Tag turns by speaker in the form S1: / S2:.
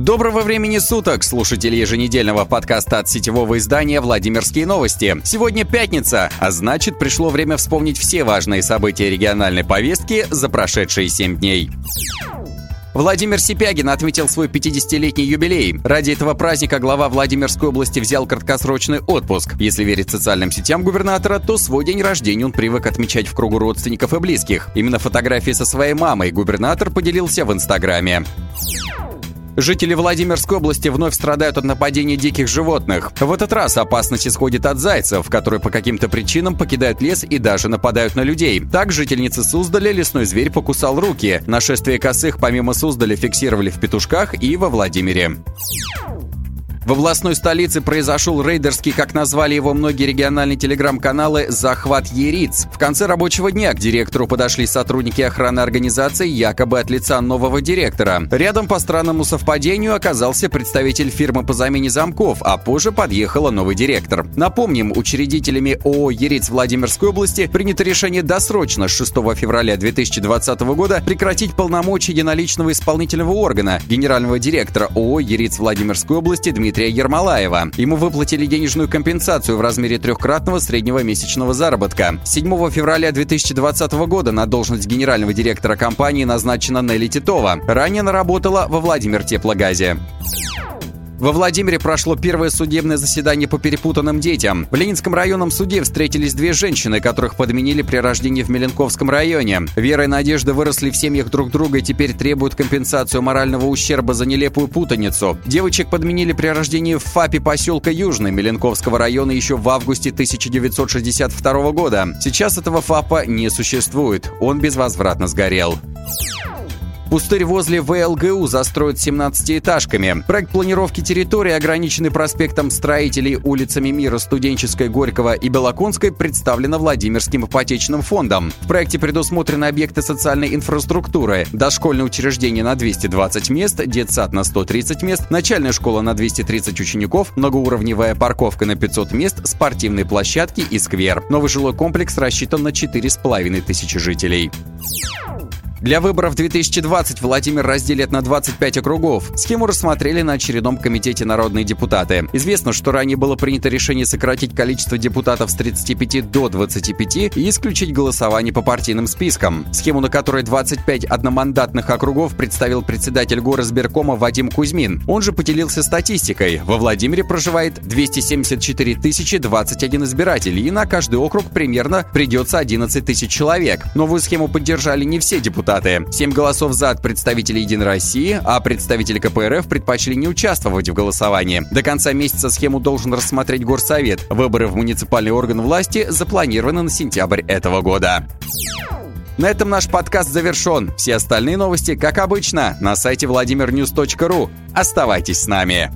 S1: Доброго времени суток, слушатели еженедельного подкаста от сетевого издания «Владимирские новости». Сегодня пятница, а значит, пришло время вспомнить все важные события региональной повестки за прошедшие 7 дней. Владимир Сипягин отметил свой 50-летний юбилей. Ради этого праздника глава Владимирской области взял краткосрочный отпуск. Если верить социальным сетям губернатора, то свой день рождения он привык отмечать в кругу родственников и близких. Именно фотографии со своей мамой губернатор поделился в Инстаграме. Жители Владимирской области вновь страдают от нападений диких животных. В этот раз опасность исходит от зайцев, которые по каким-то причинам покидают лес и даже нападают на людей. Так, жительницы Суздаля лесной зверь покусал руки. Нашествие косых помимо Суздаля фиксировали в Петушках и во Владимире. В областной столице произошел рейдерский, как назвали его многие региональные телеграм-каналы, захват Ериц. В конце рабочего дня к директору подошли сотрудники охраны организации якобы от лица нового директора. Рядом по странному совпадению оказался представитель фирмы по замене замков, а позже подъехала новый директор. Напомним, учредителями ООО «Ериц» Владимирской области принято решение досрочно с 6 февраля 2020 года прекратить полномочия единоличного исполнительного органа генерального директора ООО «Ериц» Владимирской области Дмитрия Дмитрия Ермолаева. Ему выплатили денежную компенсацию в размере трехкратного среднего месячного заработка. 7 февраля 2020 года на должность генерального директора компании назначена Нелли Титова. Ранее она работала во Владимир Теплогазе. Во Владимире прошло первое судебное заседание по перепутанным детям. В Ленинском районном суде встретились две женщины, которых подменили при рождении в Меленковском районе. Вера и Надежда выросли в семьях друг друга и теперь требуют компенсацию морального ущерба за нелепую путаницу. Девочек подменили при рождении в ФАПе поселка Южный Меленковского района еще в августе 1962 года. Сейчас этого ФАПа не существует. Он безвозвратно сгорел. Пустырь возле ВЛГУ застроят 17-этажками. Проект планировки территории, ограниченный проспектом строителей улицами Мира, Студенческой, Горького и Белоконской, представлено Владимирским ипотечным фондом. В проекте предусмотрены объекты социальной инфраструктуры, дошкольное учреждение на 220 мест, детсад на 130 мест, начальная школа на 230 учеников, многоуровневая парковка на 500 мест, спортивные площадки и сквер. Новый жилой комплекс рассчитан на 4,5 тысячи жителей. Для выборов 2020 Владимир разделит на 25 округов. Схему рассмотрели на очередном комитете народные депутаты. Известно, что ранее было принято решение сократить количество депутатов с 35 до 25 и исключить голосование по партийным спискам. Схему, на которой 25 одномандатных округов представил председатель горосберкома Вадим Кузьмин. Он же поделился статистикой. Во Владимире проживает 274 тысячи 21 избиратель, и на каждый округ примерно придется 11 тысяч человек. Новую схему поддержали не все депутаты депутаты. Семь голосов за от представителей Единой России, а представители КПРФ предпочли не участвовать в голосовании. До конца месяца схему должен рассмотреть Горсовет. Выборы в муниципальный орган власти запланированы на сентябрь этого года. На этом наш подкаст завершен. Все остальные новости, как обычно, на сайте vladimirnews.ru. Оставайтесь с нами.